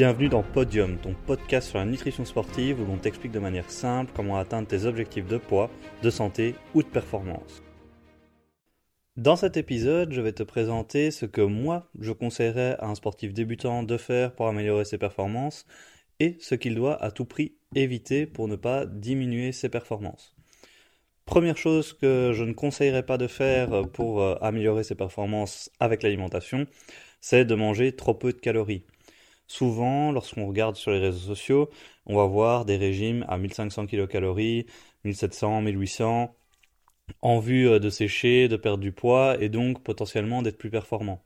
Bienvenue dans Podium, ton podcast sur la nutrition sportive où l'on t'explique de manière simple comment atteindre tes objectifs de poids, de santé ou de performance. Dans cet épisode, je vais te présenter ce que moi je conseillerais à un sportif débutant de faire pour améliorer ses performances et ce qu'il doit à tout prix éviter pour ne pas diminuer ses performances. Première chose que je ne conseillerais pas de faire pour euh, améliorer ses performances avec l'alimentation, c'est de manger trop peu de calories. Souvent, lorsqu'on regarde sur les réseaux sociaux, on va voir des régimes à 1500 kcal, 1700, 1800, en vue euh, de sécher, de perdre du poids et donc potentiellement d'être plus performant.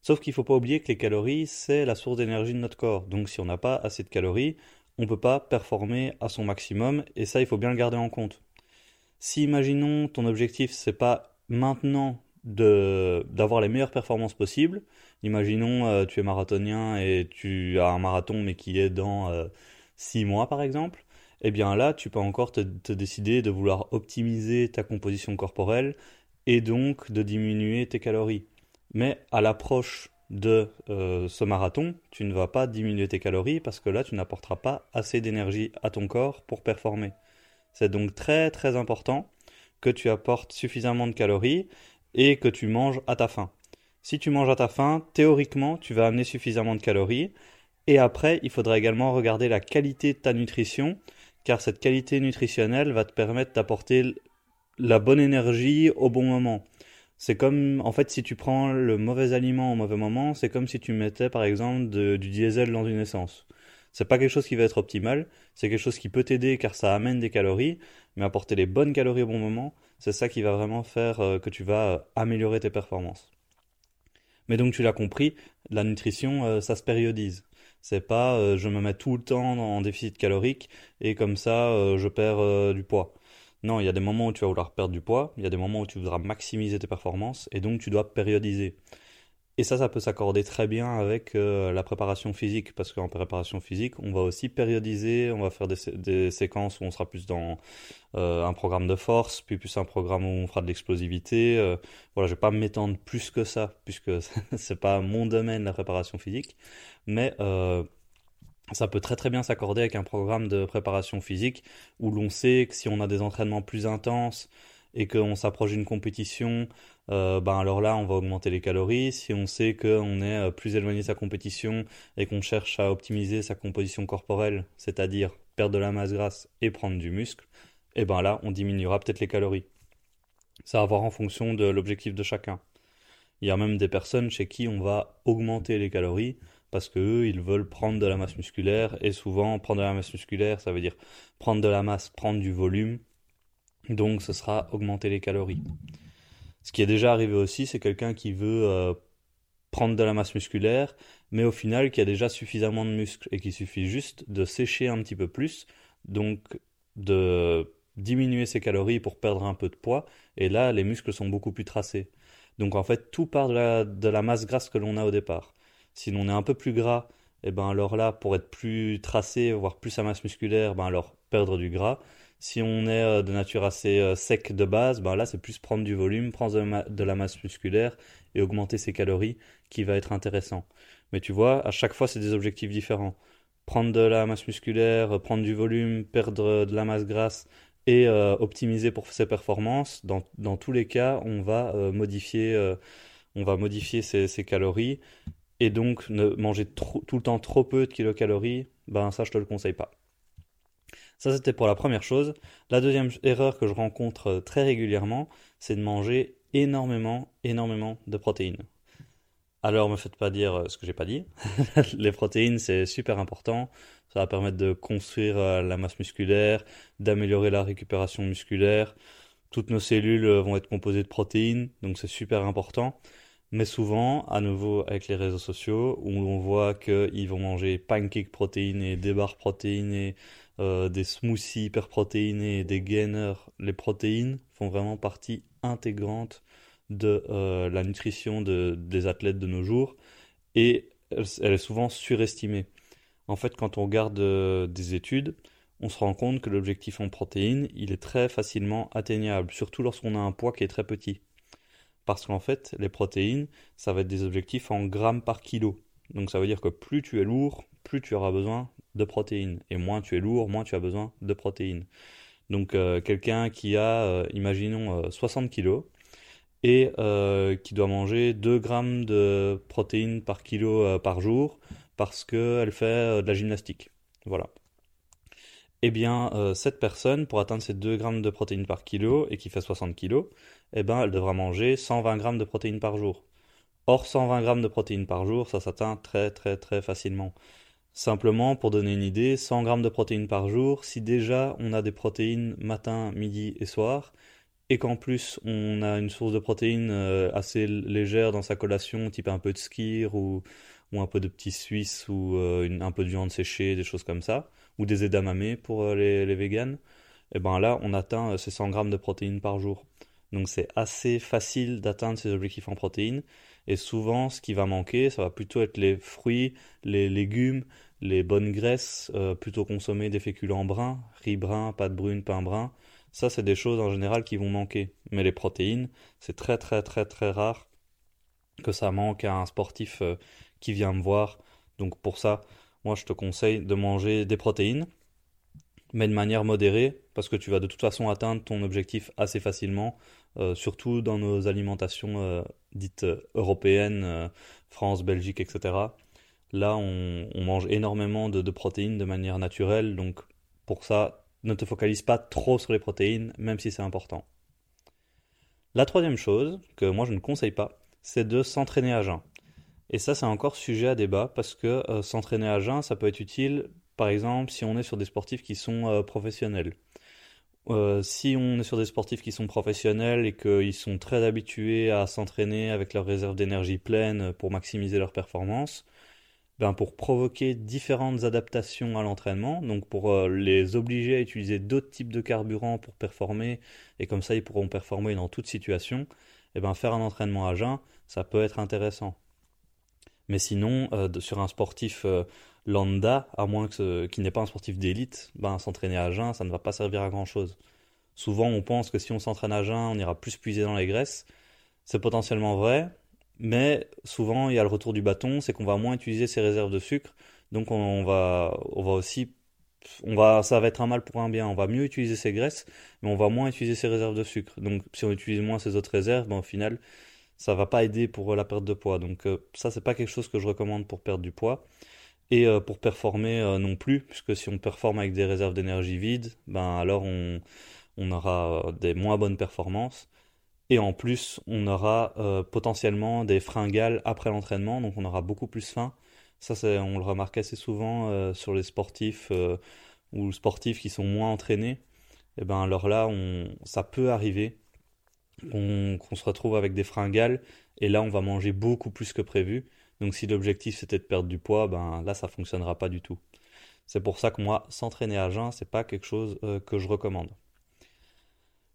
Sauf qu'il ne faut pas oublier que les calories, c'est la source d'énergie de notre corps. Donc si on n'a pas assez de calories, on ne peut pas performer à son maximum et ça, il faut bien le garder en compte. Si imaginons ton objectif c'est pas maintenant d'avoir les meilleures performances possibles, imaginons euh, tu es marathonien et tu as un marathon mais qui est dans 6 euh, mois par exemple, eh bien là tu peux encore te, décider de vouloir optimiser ta composition corporelle et donc de diminuer tes calories. Mais à l'approche de euh, ce marathon, tu ne vas pas diminuer tes calories parce que là tu n'apporteras pas assez d'énergie à ton corps pour performer. C'est donc très très important que tu apportes suffisamment de calories et que tu manges à ta faim. Si tu manges à ta faim, théoriquement, tu vas amener suffisamment de calories. Et après, il faudra également regarder la qualité de ta nutrition, car cette qualité nutritionnelle va te permettre d'apporter la bonne énergie au bon moment. C'est comme, en fait, si tu prends le mauvais aliment au mauvais moment, c'est comme si tu mettais, par exemple, du diesel dans une essence. C'est pas quelque chose qui va être optimal, c'est quelque chose qui peut t'aider car ça amène des calories, mais apporter les bonnes calories au bon moment, c'est ça qui va vraiment faire euh, que tu vas euh, améliorer tes performances. Mais donc tu l'as compris, la nutrition, euh, ça se périodise. C'est pas je me mets tout le temps en déficit calorique et comme ça je perds du poids. Non, il y a des moments où tu vas vouloir perdre du poids, il y a des moments où tu voudras maximiser tes performances et donc tu dois périodiser. Et ça, ça peut s'accorder très bien avec euh, la préparation physique, parce qu'en préparation physique, on va aussi périodiser, on va faire des, séquences où on sera plus dans euh, un programme de force, puis plus un programme où on fera de l'explosivité. Euh, voilà, je vais pas m'étendre plus que ça, puisque c'est pas mon domaine la préparation physique, mais ça peut très très bien s'accorder avec un programme de préparation physique où l'on sait que si on a des entraînements plus intenses, et qu'on s'approche d'une compétition, euh, ben alors là, on va augmenter les calories. Si on sait qu'on est euh, plus éloigné de sa compétition et qu'on cherche à optimiser sa composition corporelle, c'est-à-dire perdre de la masse grasse et prendre du muscle, et eh ben là, on diminuera peut-être les calories. Ça va voir en fonction de l'objectif de chacun. Il y a même des personnes chez qui on va augmenter les calories parce qu'eux, ils veulent prendre de la masse musculaire et souvent prendre de la masse musculaire, ça veut dire prendre de la masse, prendre du volume donc ce sera augmenter les calories. Ce qui est déjà arrivé aussi, c'est quelqu'un qui veut euh, prendre de la masse musculaire, mais au final qui a déjà suffisamment de muscles et qu'il suffit juste de sécher un petit peu plus, donc de diminuer ses calories pour perdre un peu de poids, et là les muscles sont beaucoup plus tracés. Donc en fait tout part de la, de la masse grasse que l'on a au départ. Si l'on est un peu plus gras, et eh ben alors là pour être plus tracé, voire plus sa masse musculaire, ben alors perdre du gras. Si on est euh, de nature assez euh, sec de base, ben là c'est plus prendre du volume, prendre de, la masse musculaire et augmenter ses calories qui va être intéressant. Mais tu vois, à chaque fois c'est des objectifs différents. Prendre de la masse musculaire, prendre du volume, perdre de la masse grasse et euh, optimiser pour ses performances. Dans, dans, tous les cas, on va modifier, on va modifier ses, ses, calories et donc ne manger tout le temps trop peu de kilocalories, ben ça je te le conseille pas. Ça, c'était pour la première chose. La deuxième erreur que je rencontre euh, très régulièrement, c'est de manger énormément, énormément de protéines. Alors, me faites pas dire euh, ce que j'ai pas dit. Les protéines, c'est super important. Ça va permettre de construire euh, la masse musculaire, d'améliorer la récupération musculaire. Toutes nos cellules vont être composées de protéines, donc c'est super important. Mais souvent, à nouveau avec les réseaux sociaux, où on voit qu'ils vont manger pancakes protéinés, des barres protéinées, euh, des smoothies hyper protéinés, des gainers, les protéines font vraiment partie intégrante de euh, la nutrition des athlètes de nos jours et elle, est souvent surestimée. En fait, quand on regarde euh, des études, on se rend compte que l'objectif en protéines, il est très facilement atteignable, surtout lorsqu'on a un poids qui est très petit. Parce qu'en fait, les protéines, ça va être des objectifs en grammes par kilo. Donc ça veut dire que plus tu es lourd, plus tu auras besoin de protéines. Et moins tu es lourd, moins tu as besoin de protéines. Donc euh, quelqu'un qui a, euh, imaginons, 60 kg et qui doit manger 2 grammes de protéines par kilo par jour parce qu'elle fait de la gymnastique. Voilà. Eh bien, cette personne, pour atteindre ces 2 grammes de protéines par kilo et qui fait 60 kg, eh ben, elle devra manger 120 grammes de protéines par jour. Or, 120 grammes de protéines par jour, ça s'atteint très très très facilement. Simplement, pour donner une idée, 100 grammes de protéines par jour, si déjà on a des protéines matin, midi et soir, et qu'en plus on a une source de protéines euh, assez légère dans sa collation, type un peu de skir ou, un peu de petits suisses ou euh, un peu de viande séchée, des choses comme ça, ou des edamame pour euh, les, les véganes, et eh ben là on atteint ces 100 grammes de protéines par jour. Donc c'est assez facile d'atteindre ces objectifs en protéines. Et souvent, ce qui va manquer, ça va plutôt être les fruits, les légumes, les bonnes graisses, euh, plutôt consommer des féculents bruns, riz brun, pâte brune, pain brun. Ça, c'est des choses en général qui vont manquer. Mais les protéines, c'est très très très très rare que ça manque à un sportif euh, qui vient me voir. Donc pour ça, moi je te conseille de manger des protéines, mais de manière modérée, parce que tu vas de toute façon atteindre ton objectif assez facilement, euh, surtout dans nos alimentations euh, dites euh, européennes, France, Belgique, etc. Là, on, mange énormément de, de, protéines de manière naturelle, donc pour ça, ne te focalise pas trop sur les protéines, même si c'est important. La troisième chose, que moi je ne conseille pas, c'est de s'entraîner à jeun. Et ça, c'est encore sujet à débat, parce que s'entraîner à jeun, ça peut être utile par exemple, si on est sur des sportifs qui sont professionnels. Euh, si on est sur des sportifs qui sont professionnels et qu'ils sont très habitués à s'entraîner avec leurs réserves d'énergie pleines pour maximiser leur performance, ben pour provoquer différentes adaptations à l'entraînement, donc pour euh, les obliger à utiliser d'autres types de carburants pour performer, et comme ça ils pourront performer dans toute situation, et eh ben faire un entraînement à jeun, ça peut être intéressant. Mais sinon, sur un sportif lambda, à moins qu'il n'ait pas un sportif d'élite, ben, s'entraîner à jeun, ça ne va pas servir à grand chose. Souvent, on pense que si on s'entraîne à jeun, on ira plus puiser dans les graisses. C'est potentiellement vrai, mais souvent, il y a le retour du bâton, c'est qu'on va moins utiliser ses réserves de sucre, donc on va, on va aussi, on va, ça va être un mal pour un bien. On va mieux utiliser ses graisses, mais on va moins utiliser ses réserves de sucre. Donc, si on utilise moins ses autres réserves, ben, au final, ça va pas aider pour la perte de poids. Donc, euh, ça, c'est pas quelque chose que je recommande pour perdre du poids et euh, pour performer euh, non plus, puisque si on performe avec des réserves d'énergie vides, ben alors on, aura euh, des moins bonnes performances. Et en plus, on aura potentiellement des fringales après l'entraînement, donc on aura beaucoup plus faim. Ça, on le remarque assez souvent sur les sportifs ou sportifs qui sont moins entraînés. Et ben alors là, ça peut arriver qu'on se retrouve avec des fringales, et là, on va manger beaucoup plus que prévu. Donc si l'objectif c'était de perdre du poids, ben là ça fonctionnera pas du tout. C'est pour ça que moi, s'entraîner à jeun, c'est pas quelque chose euh, que je recommande.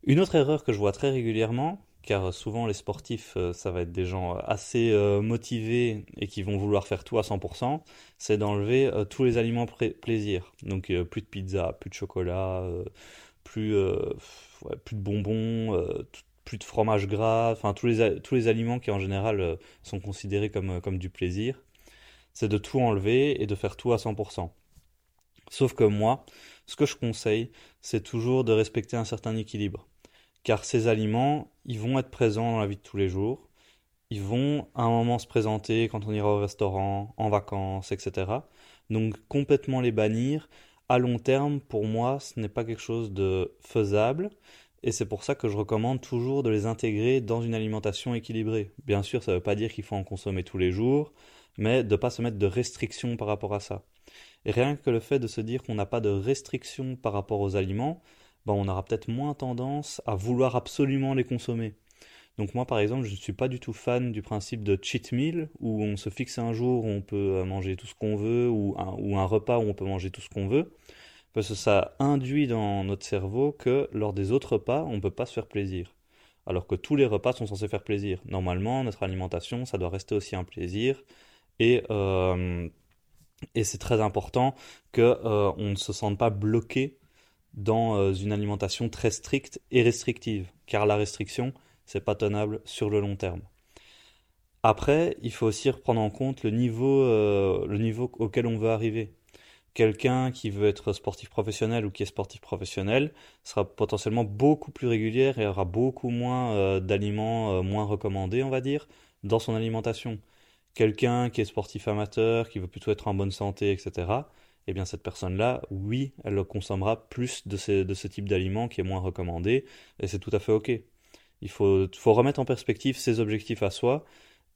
Une autre erreur que je vois très régulièrement, car souvent les sportifs, euh, ça va être des gens assez euh, motivés et qui vont vouloir faire tout à 100%, c'est d'enlever tous les aliments plaisir. Donc plus de pizza, plus de chocolat, plus, plus de bonbons, plus de fromage gras, enfin tous les, tous les aliments qui en général euh, sont considérés comme, euh, comme du plaisir, c'est de tout enlever et de faire tout à 100%. Sauf que moi, ce que je conseille, c'est toujours de respecter un certain équilibre. Car ces aliments, ils vont être présents dans la vie de tous les jours, ils vont à un moment se présenter quand on ira au restaurant, en vacances, etc. Donc complètement les bannir, à long terme, pour moi, ce n'est pas quelque chose de faisable et c'est pour ça que je recommande toujours de les intégrer dans une alimentation équilibrée. Bien sûr, ça ne veut pas dire qu'il faut en consommer tous les jours, mais de ne pas se mettre de restrictions par rapport à ça. Rien que le fait de se dire qu'on n'a pas de restrictions par rapport aux aliments, ben on aura peut-être moins tendance à vouloir absolument les consommer. Donc moi par exemple, je ne suis pas du tout fan du principe de cheat meal, où on se fixe un jour où on peut manger tout ce qu'on veut, ou un repas où on peut manger tout ce qu'on veut parce que ça induit dans notre cerveau que lors des autres repas, on ne peut pas se faire plaisir. Alors que tous les repas sont censés faire plaisir. Normalement, notre alimentation, ça doit rester aussi un plaisir. Et, euh, et c'est très important qu'on euh, ne se sente pas bloqué dans euh, une alimentation très stricte et restrictive. Car la restriction, c'est pas tenable sur le long terme. Après, il faut aussi reprendre en compte le niveau, le niveau auquel on veut arriver. Quelqu'un qui veut être sportif professionnel ou qui est sportif professionnel sera potentiellement beaucoup plus régulière et aura beaucoup moins euh, d'aliments euh, moins recommandés, on va dire, dans son alimentation. Quelqu'un qui est sportif amateur, qui veut plutôt être en bonne santé, etc., eh bien cette personne-là, oui, elle consommera plus de, de ce type d'aliments qui est moins recommandé, et c'est tout à fait OK. Il faut, faut remettre en perspective ses objectifs à soi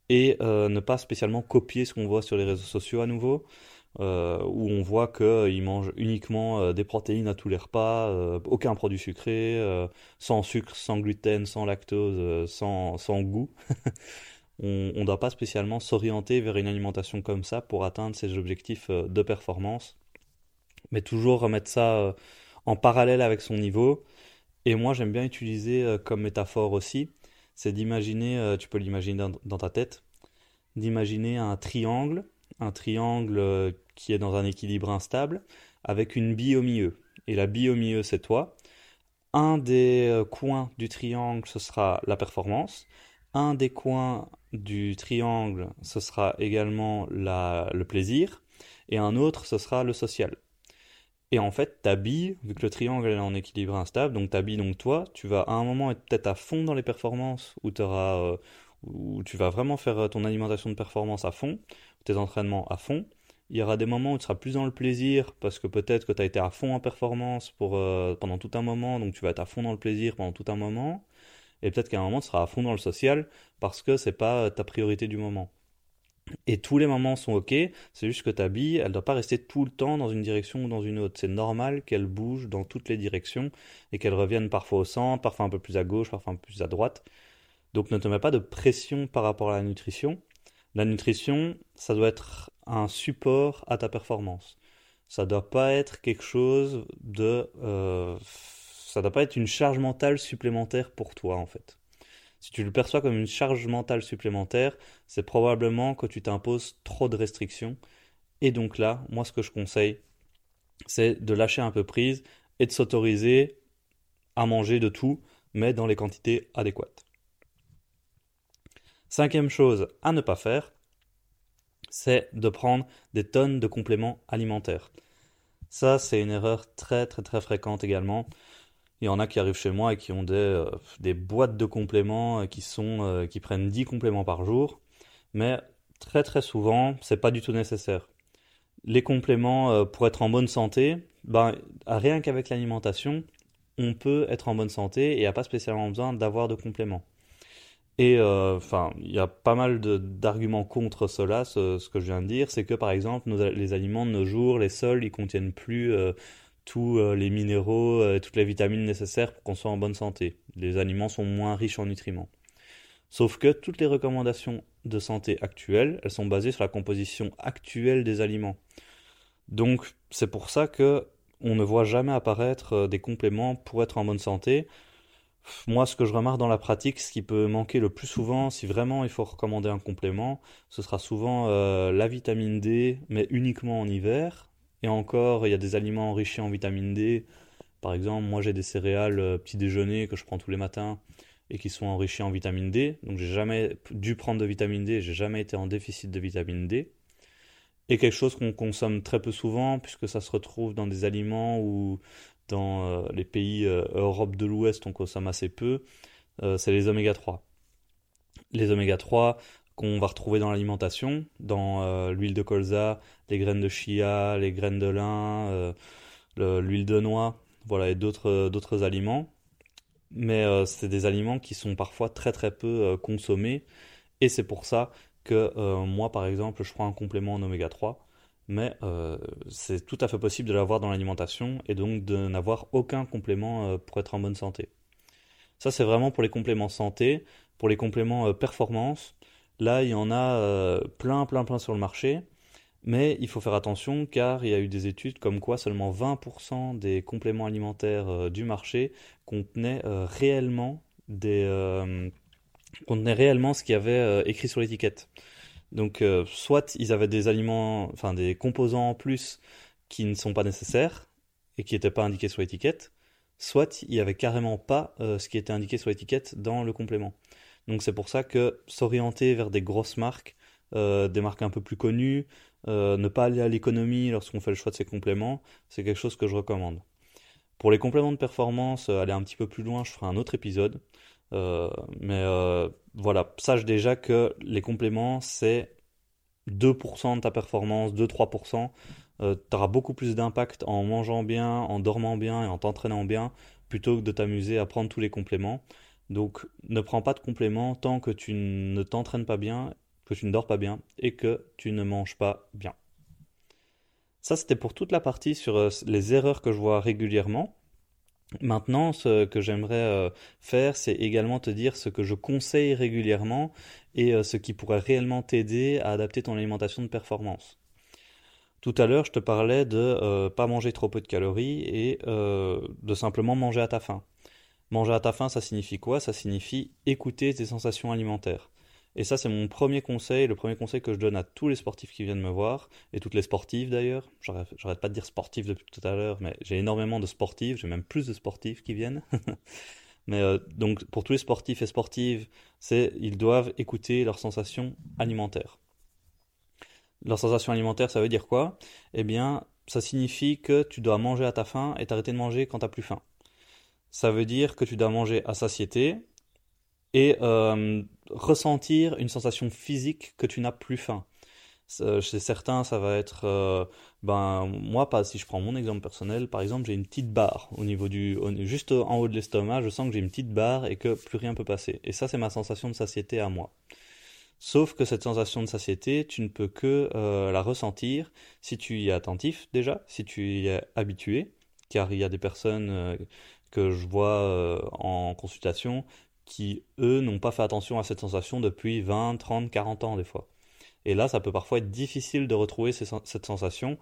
et euh, ne pas spécialement copier ce qu'on voit sur les réseaux sociaux à nouveau, euh, où on voit qu'ils mangent uniquement euh, des protéines à tous les repas, aucun produit sucré, sans sucre, sans gluten, sans lactose, sans, goût. on ne doit pas spécialement s'orienter vers une alimentation comme ça pour atteindre ses objectifs de performance, mais toujours remettre ça en parallèle avec son niveau. Et moi j'aime bien utiliser comme métaphore aussi c'est d'imaginer, euh, tu peux l'imaginer dans, ta tête, d'imaginer un triangle, un triangle euh, qui est dans un équilibre instable, avec une bille au milieu. Et la bille au milieu, c'est toi. Un des euh, coins du triangle, ce sera la performance. Un des coins du triangle, ce sera également le plaisir. Et un autre, ce sera le social. Et en fait, ta bille, vu que le triangle est en équilibre instable, donc ta bille, donc toi, tu vas à un moment être peut-être à fond dans les performances, où, euh, où tu vas vraiment faire ton alimentation de performance à fond, tes entraînements à fond. Il y aura des moments où tu seras plus dans le plaisir, parce que peut-être que tu as été à fond en performance pour, euh, pendant tout un moment, donc tu vas être à fond dans le plaisir pendant tout un moment. Et peut-être qu'à un moment, tu seras à fond dans le social, parce que c'est pas ta priorité du moment. Et tous les moments sont ok, c'est juste que ta bille, elle ne doit pas rester tout le temps dans une direction ou dans une autre. C'est normal qu'elle bouge dans toutes les directions et qu'elle revienne parfois au centre, parfois un peu plus à gauche, parfois un peu plus à droite. Donc ne te mets pas de pression par rapport à la nutrition. La nutrition, ça doit être un support à ta performance. Ça doit pas être quelque chose de... Euh, ça doit pas être une charge mentale supplémentaire pour toi en fait. Si tu le perçois comme une charge mentale supplémentaire, c'est probablement que tu t'imposes trop de restrictions. Et donc là, moi ce que je conseille, c'est de lâcher un peu prise et de s'autoriser à manger de tout, mais dans les quantités adéquates. Cinquième chose à ne pas faire, c'est de prendre des tonnes de compléments alimentaires. Ça, c'est une erreur très très très fréquente également. Il y en a qui arrivent chez moi et qui ont des, euh, boîtes de compléments euh, qui, sont, euh, qui prennent 10 compléments par jour. Mais très très souvent, c'est pas du tout nécessaire. Les compléments, pour être en bonne santé, ben, rien qu'avec l'alimentation, on peut être en bonne santé et il n'y a pas spécialement besoin d'avoir de compléments. Et enfin, il y a pas mal d'arguments contre cela. Ce, que je viens de dire, c'est que par exemple, les aliments de nos jours, les sols, ils contiennent plus tous euh, les minéraux, et euh, toutes les vitamines nécessaires pour qu'on soit en bonne santé. Les aliments sont moins riches en nutriments. Sauf que toutes les recommandations de santé actuelles, elles sont basées sur la composition actuelle des aliments. Donc c'est pour ça que on ne voit jamais apparaître euh, des compléments pour être en bonne santé. Moi, ce que je remarque dans la pratique, ce qui peut manquer le plus souvent, si vraiment il faut recommander un complément, ce sera souvent la vitamine D, mais uniquement en hiver, et encore, il y a des aliments enrichis en vitamine D. Par exemple, moi j'ai des céréales euh, petit déjeuner que je prends tous les matins et qui sont enrichis en vitamine D. Donc j'ai jamais dû prendre de vitamine D, j'ai jamais été en déficit de vitamine D. Et quelque chose qu'on consomme très peu souvent, puisque ça se retrouve dans des aliments ou dans euh, les pays euh, Europe de l'Ouest, on consomme assez peu, c'est les oméga 3. Les oméga 3, qu'on va retrouver dans l'alimentation, dans euh, l'huile de colza, les graines de chia, les graines de lin, euh, l'huile de noix, voilà, et d'autres, aliments. Mais euh, c'est des aliments qui sont parfois très très peu consommés, et c'est pour ça que moi, par exemple, je prends un complément en oméga 3, mais c'est tout à fait possible de l'avoir dans l'alimentation, et donc de n'avoir aucun complément pour être en bonne santé. Ça, c'est vraiment pour les compléments santé. Pour les compléments performance, Là, il y en a euh, plein, plein, plein sur le marché. Mais il faut faire attention car il y a eu des études comme quoi seulement 20% des compléments alimentaires euh, du marché contenaient euh, réellement des contenaient réellement ce qu'il y avait écrit sur l'étiquette. Donc soit ils avaient des aliments, enfin des composants en plus qui ne sont pas nécessaires et qui n'étaient pas indiqués sur l'étiquette, soit il n'y avait carrément pas ce qui était indiqué sur l'étiquette dans le complément. Donc c'est pour ça que s'orienter vers des grosses marques, des marques un peu plus connues, ne pas aller à l'économie lorsqu'on fait le choix de ses compléments, c'est quelque chose que je recommande. Pour les compléments de performance, aller un petit peu plus loin, je ferai un autre épisode. Mais voilà, sache déjà que les compléments, c'est 2% de ta performance, 2-3%, euh, tu auras beaucoup plus d'impact en mangeant bien, en dormant bien et en t'entraînant bien, plutôt que de t'amuser à prendre tous les compléments. Donc ne prends pas de compléments tant que tu ne t'entraînes pas bien, que tu ne dors pas bien et que tu ne manges pas bien. Ça, c'était pour toute la partie sur euh, les erreurs que je vois régulièrement. Maintenant, ce que j'aimerais euh, faire, c'est également te dire ce que je conseille régulièrement et euh, ce qui pourrait réellement t'aider à adapter ton alimentation de performance. Tout à l'heure, je te parlais de euh, pas manger trop peu de calories et de simplement manger à ta faim. Manger à ta faim, ça signifie quoi? Ça signifie écouter tes sensations alimentaires. Et ça, c'est mon premier conseil, le premier conseil que je donne à tous les sportifs qui viennent me voir, et toutes les sportives d'ailleurs. J'arrête pas de dire sportifs depuis tout à l'heure, mais j'ai énormément de sportifs, j'ai même plus de sportifs qui viennent. mais euh, donc, pour tous les sportifs et sportives, c'est ils doivent écouter leurs sensations alimentaires. Leurs sensations alimentaires, ça veut dire quoi? Eh bien, ça signifie que tu dois manger à ta faim et t'arrêter de manger quand t'as plus faim. Ça veut dire que tu dois manger à satiété et euh, ressentir une sensation physique que tu n'as plus faim. Chez certains, ça va être, euh, ben moi, pas si je prends mon exemple personnel, par exemple, j'ai une petite barre au niveau du, juste en haut de l'estomac, je sens que j'ai une petite barre et que plus rien peut passer. Et ça, c'est ma sensation de satiété à moi. Sauf que cette sensation de satiété, tu ne peux que euh, la ressentir si tu y es attentif déjà, si tu y es habitué, car il y a des personnes que je vois en consultation qui, eux, n'ont pas fait attention à cette sensation depuis 20, 30, 40 ans des fois. Et là, ça peut parfois être difficile de retrouver cette sensation,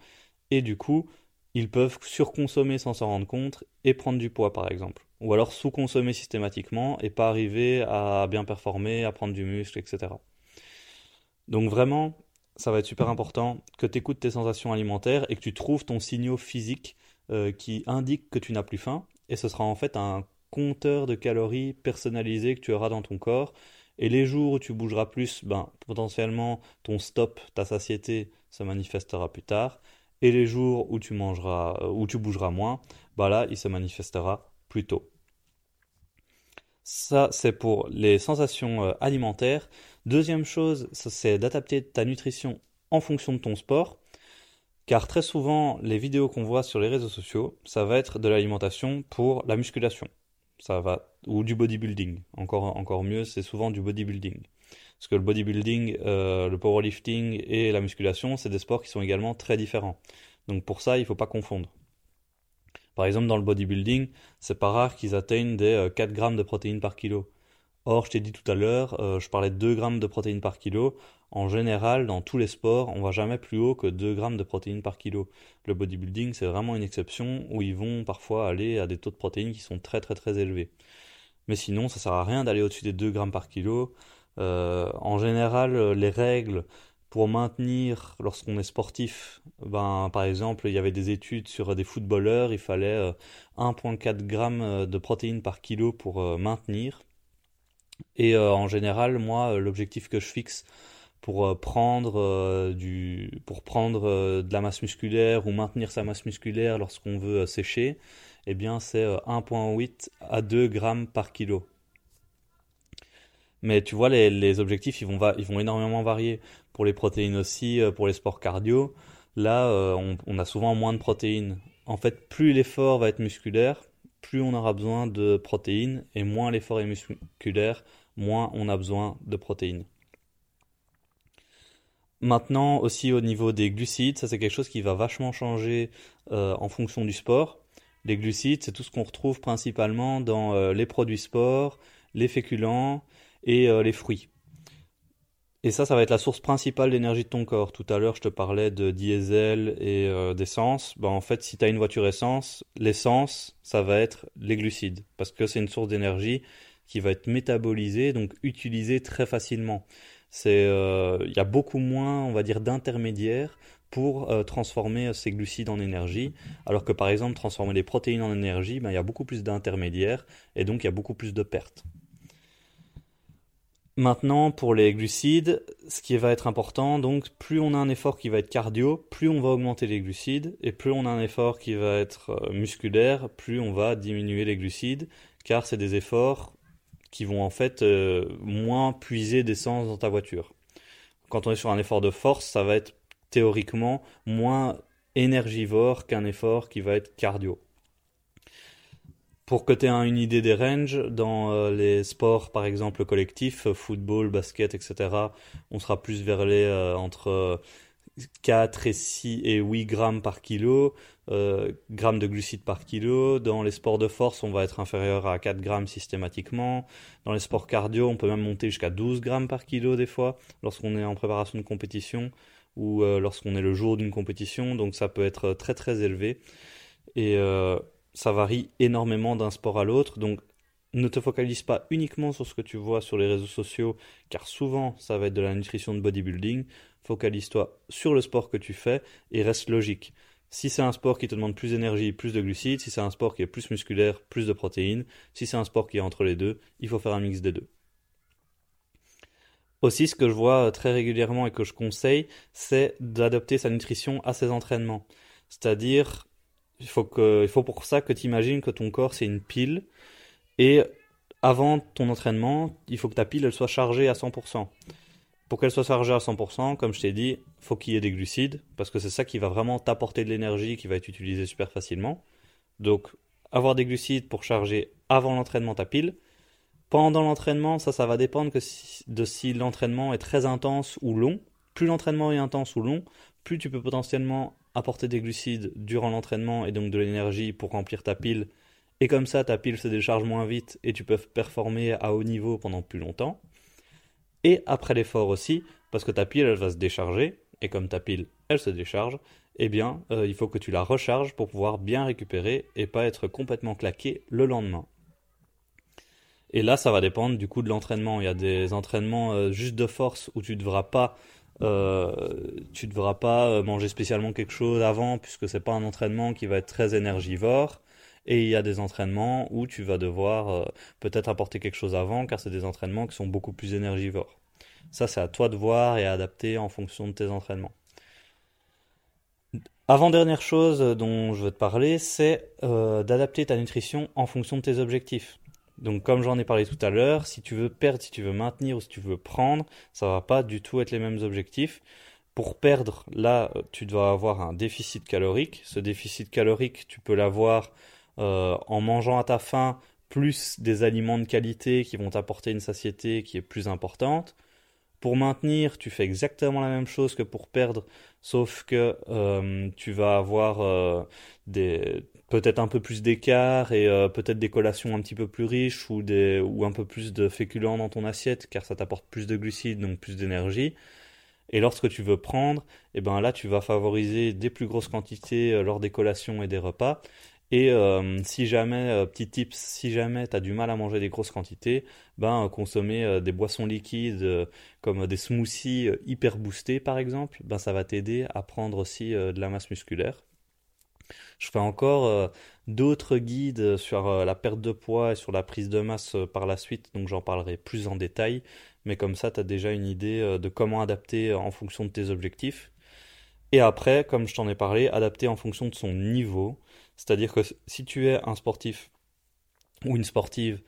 et du coup, ils peuvent surconsommer sans s'en rendre compte et prendre du poids, par exemple. Ou alors sous-consommer systématiquement et pas arriver à bien performer, à prendre du muscle, etc. Donc vraiment, ça va être super important que tu écoutes tes sensations alimentaires et que tu trouves ton signal physique euh, qui indique que tu n'as plus faim. Et ce sera en fait un compteur de calories personnalisé que tu auras dans ton corps. Et les jours où tu bougeras plus, ben, potentiellement ton stop, ta satiété se manifestera plus tard. Et les jours où tu mangeras, euh, où tu bougeras moins, ben là, il se manifestera plus tôt. Ça, c'est pour les sensations euh, alimentaires. Deuxième chose, c'est d'adapter ta nutrition en fonction de ton sport. Car très souvent, les vidéos qu'on voit sur les réseaux sociaux, ça va être de l'alimentation pour la musculation ça va ou du bodybuilding. Encore encore mieux, c'est souvent du bodybuilding. Parce que le bodybuilding, euh, le powerlifting et la musculation, c'est des sports qui sont également très différents. Donc pour ça, il ne faut pas confondre. Par exemple, dans le bodybuilding, c'est pas rare qu'ils atteignent des 4 euh, grammes de protéines par kilo. Or, je t'ai dit tout à l'heure, euh, je parlais de 2 grammes de protéines par kilo. En général, dans tous les sports, on va jamais plus haut que 2 grammes de protéines par kilo. Le bodybuilding, c'est vraiment une exception où ils vont parfois aller à des taux de protéines qui sont très très très élevés. Mais sinon, ça sert à rien d'aller au-dessus des 2 grammes par kilo. Euh, en général, les règles pour maintenir, lorsqu'on est sportif, ben, par exemple, il y avait des études sur des footballeurs, il fallait 1,4 euh, grammes de protéines par kilo pour maintenir. Et euh, en général, moi, euh, l'objectif que je fixe pour euh, prendre du pour prendre de la masse musculaire ou maintenir sa masse musculaire lorsqu'on veut sécher, eh bien c'est 1.8 à 2 grammes par kilo. Mais tu vois, les, objectifs, ils vont, énormément varier. Pour les protéines aussi, pour les sports cardio, là, on, a souvent moins de protéines. En fait, plus l'effort va être musculaire, plus on aura besoin de protéines et moins l'effort est musculaire, moins on a besoin de protéines. Maintenant aussi au niveau des glucides, ça c'est quelque chose qui va vachement changer euh, en fonction du sport. Les glucides, c'est tout ce qu'on retrouve principalement dans euh, les produits sport, les féculents et euh, les fruits. Et ça, ça va être la source principale d'énergie de ton corps. Tout à l'heure, je te parlais de diesel et euh, d'essence. Ben, en fait, si tu as une voiture essence, l'essence, ça va être les glucides. Parce que c'est une source d'énergie qui va être métabolisée, donc utilisée très facilement. Euh, il y a beaucoup moins, on va dire, d'intermédiaires pour euh, transformer ces glucides en énergie. Alors que par exemple, transformer les protéines en énergie, ben, il y a beaucoup plus d'intermédiaires et donc il y a beaucoup plus de pertes. Maintenant, pour les glucides, ce qui va être important, donc plus on a un effort qui va être cardio, plus on va augmenter les glucides, et plus on a un effort qui va être euh, musculaire, plus on va diminuer les glucides, car c'est des efforts qui vont en fait euh, moins puiser d'essence dans ta voiture. Quand on est sur un effort de force, ça va être théoriquement moins énergivore qu'un effort qui va être cardio. Pour que tu aies une idée des ranges, dans euh, les sports par exemple collectifs, euh, football, basket, etc., on sera plus vers les euh, entre 4 et 6 et 8 grammes par kilo, grammes de glucides par kilo. Dans les sports de force, on va être inférieur à 4 grammes systématiquement. Dans les sports cardio, on peut même monter jusqu'à 12 grammes par kilo des fois, lorsqu'on est en préparation de compétition ou lorsqu'on est le jour d'une compétition. Donc ça peut être très très élevé. Et ça varie énormément d'un sport à l'autre. Donc ne te focalise pas uniquement sur ce que tu vois sur les réseaux sociaux, car souvent ça va être de la nutrition de bodybuilding. Focalise-toi sur le sport que tu fais et reste logique. Si c'est un sport qui te demande plus d'énergie, plus de glucides, si c'est un sport qui est plus musculaire, plus de protéines, si c'est un sport qui est entre les deux, il faut faire un mix des deux. Aussi, ce que je vois très régulièrement et que je conseille, c'est d'adopter sa nutrition à ses entraînements. C'est-à-dire il faut, que, il faut pour ça que tu imagines que ton corps c'est une pile et avant ton entraînement, il faut que ta pile elle soit chargée à 100%. Pour qu'elle soit chargée à 100%, comme je t'ai dit, faut qu'il y ait des glucides parce que c'est ça qui va vraiment t'apporter de l'énergie qui va être utilisée super facilement. Donc avoir des glucides pour charger avant l'entraînement ta pile. Pendant l'entraînement, ça, ça va dépendre que de si l'entraînement est très intense ou long. Plus l'entraînement est intense ou long, plus tu peux potentiellement apporter des glucides durant l'entraînement et donc de l'énergie pour remplir ta pile. Et comme ça, ta pile se décharge moins vite et tu peux performer à haut niveau pendant plus longtemps. Et après l'effort aussi, parce que ta pile, elle va se décharger. Et comme ta pile, elle se décharge, eh bien, euh, il faut que tu la recharges pour pouvoir bien récupérer et pas être complètement claqué le lendemain. Et là, ça va dépendre du coup de l'entraînement. Il y a des entraînements euh, juste de force où tu ne devras pas euh, tu ne devras pas euh, manger spécialement quelque chose avant puisque c'est pas un entraînement qui va être très énergivore. Et il y a des entraînements où tu vas devoir euh, peut-être apporter quelque chose avant car c'est des entraînements qui sont beaucoup plus énergivores. Ça, c'est à toi de voir et à adapter en fonction de tes entraînements. Avant-dernière chose dont je veux te parler, c'est d'adapter ta nutrition en fonction de tes objectifs. Donc comme j'en ai parlé tout à l'heure, si tu veux perdre, si tu veux maintenir ou si tu veux prendre, ça va pas du tout être les mêmes objectifs. Pour perdre, là, tu dois avoir un déficit calorique. Ce déficit calorique, tu peux l'avoir euh, en mangeant à ta faim, plus des aliments de qualité qui vont t'apporter une satiété qui est plus importante. Pour maintenir, tu fais exactement la même chose que pour perdre, sauf que euh, tu vas avoir euh, des, peut-être un peu plus d'écart et euh, peut-être des collations un petit peu plus riches ou, des, ou un peu plus de féculents dans ton assiette car ça t'apporte plus de glucides donc plus d'énergie. Et lorsque tu veux prendre, eh ben là tu vas favoriser des plus grosses quantités euh, lors des collations et des repas. Et euh, si jamais, petit tips, si jamais tu as du mal à manger des grosses quantités, ben consommer des boissons liquides comme des smoothies hyper boostés par exemple, ben ça va t'aider à prendre aussi de la masse musculaire. Je fais encore euh, d'autres guides sur euh, la perte de poids et sur la prise de masse euh, par la suite, donc j'en parlerai plus en détail. Mais comme ça, tu as déjà une idée de comment adapter en fonction de tes objectifs. Et après, comme je t'en ai parlé, adapter en fonction de son niveau. C'est-à-dire que si tu es un sportif ou une sportive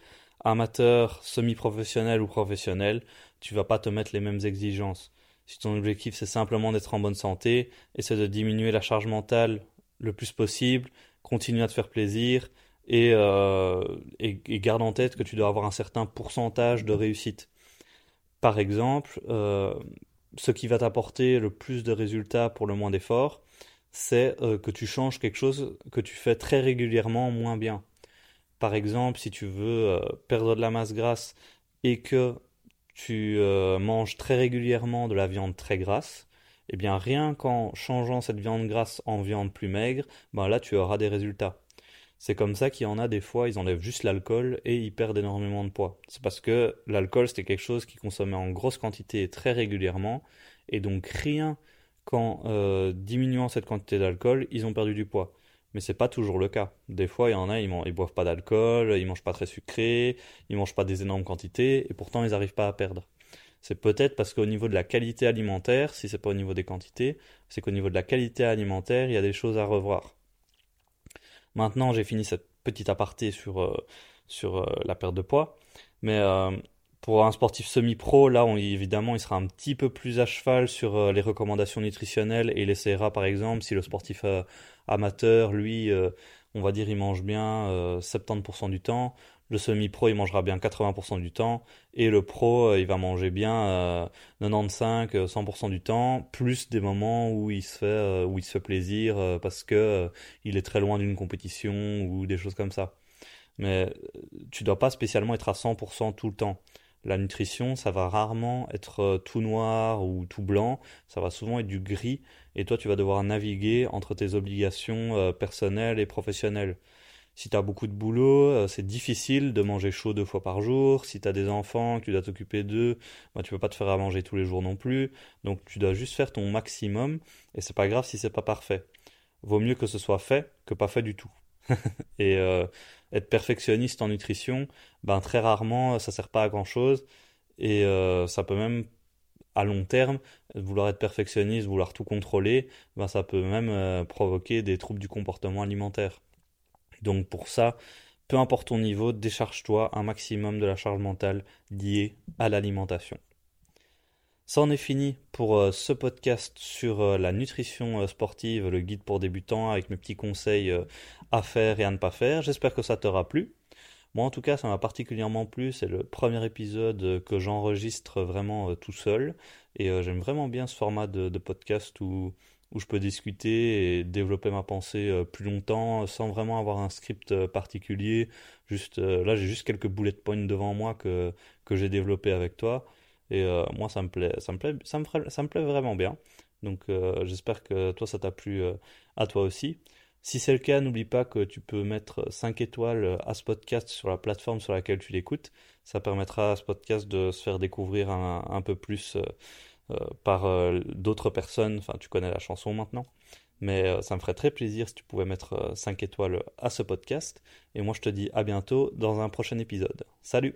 amateur, semi-professionnel ou professionnel, tu vas pas te mettre les mêmes exigences. Si ton objectif c'est simplement d'être en bonne santé, essaie de diminuer la charge mentale le plus possible, continue à te faire plaisir euh, et, et, garde en tête que tu dois avoir un certain pourcentage de réussite. Par exemple, euh, ce qui va t'apporter le plus de résultats pour le moins d'efforts, c'est euh, que tu changes quelque chose que tu fais très régulièrement moins bien. Par exemple, si tu veux perdre de la masse grasse et que tu manges très régulièrement de la viande très grasse, eh bien rien qu'en changeant cette viande grasse en viande plus maigre, ben là tu auras des résultats. C'est comme ça qu'il y en a des fois, ils enlèvent juste l'alcool et ils perdent énormément de poids. C'est parce que l'alcool c'était quelque chose qu'ils consommaient en grosse quantité très régulièrement et donc rien qu'en euh, diminuant cette quantité d'alcool, ils ont perdu du poids. Mais c'est pas toujours le cas. Des fois, il y en a, ils, ne boivent pas d'alcool, ils mangent pas très sucré, ils mangent pas des énormes quantités, et pourtant ils n'arrivent pas à perdre. C'est peut-être parce qu'au niveau de la qualité alimentaire, si c'est pas au niveau des quantités, c'est qu'au niveau de la qualité alimentaire, il y a des choses à revoir. Maintenant, j'ai fini cette petite aparté sur, euh, euh, la perte de poids, mais euh, pour un sportif semi-pro, là, évidemment, il sera un petit peu plus à cheval sur les recommandations nutritionnelles et il essaiera, par exemple, si le sportif amateur, lui, on va dire, il mange bien 70% du temps, le semi-pro, il mangera bien 80% du temps. Et le pro, euh, il va manger bien 95, euh, 100% euh, du temps, plus des moments où il se fait, où il se plaisir parce que il est très loin d'une compétition ou des choses comme ça. Mais tu dois pas spécialement être à 100% tout le temps. La nutrition, ça va rarement être tout noir ou tout blanc, ça va souvent être du gris, et toi tu vas devoir naviguer entre tes obligations personnelles et professionnelles. Si tu as beaucoup de boulot, euh, c'est difficile de manger chaud deux fois par jour. Si tu as des enfants, que tu dois t'occuper d'eux, bah, tu peux pas te faire à manger tous les jours non plus. Donc tu dois juste faire ton maximum et c'est pas grave si c'est pas parfait. Vaut mieux que ce soit fait que pas fait du tout. et euh, être perfectionniste en nutrition, ben très rarement ça sert pas à grand chose et euh, ça peut même à long terme vouloir être perfectionniste, vouloir tout contrôler, ben ça peut même provoquer des troubles du comportement alimentaire. Donc pour ça, peu importe ton niveau, décharge-toi un maximum de la charge mentale liée à l'alimentation. Ça en est fini pour euh, ce podcast sur euh, la nutrition euh, sportive, le guide pour débutants avec mes petits conseils à faire et à ne pas faire. J'espère que ça t'aura plu. Moi en tout cas ça m'a particulièrement plu, c'est le premier épisode que j'enregistre vraiment tout seul et j'aime vraiment bien ce format de podcast où où je peux discuter et développer ma pensée euh, plus longtemps sans vraiment avoir un script euh, particulier. Juste euh, là, j'ai juste quelques bullet points devant moi que que j'ai développé avec toi et moi ça me plaît, ça me plaît, ça me ça me plaît vraiment bien. Donc j'espère que toi ça t'a plu à toi aussi. Si c'est le cas, n'oublie pas que tu peux mettre 5 étoiles à ce podcast sur la plateforme sur laquelle tu l'écoutes. Ça permettra à ce podcast de se faire découvrir un, un peu plus par euh, d'autres personnes. Enfin, tu connais la chanson maintenant. Mais euh, ça me ferait très plaisir si tu pouvais mettre 5 étoiles à ce podcast. Et moi, je te dis à bientôt dans un prochain épisode. Salut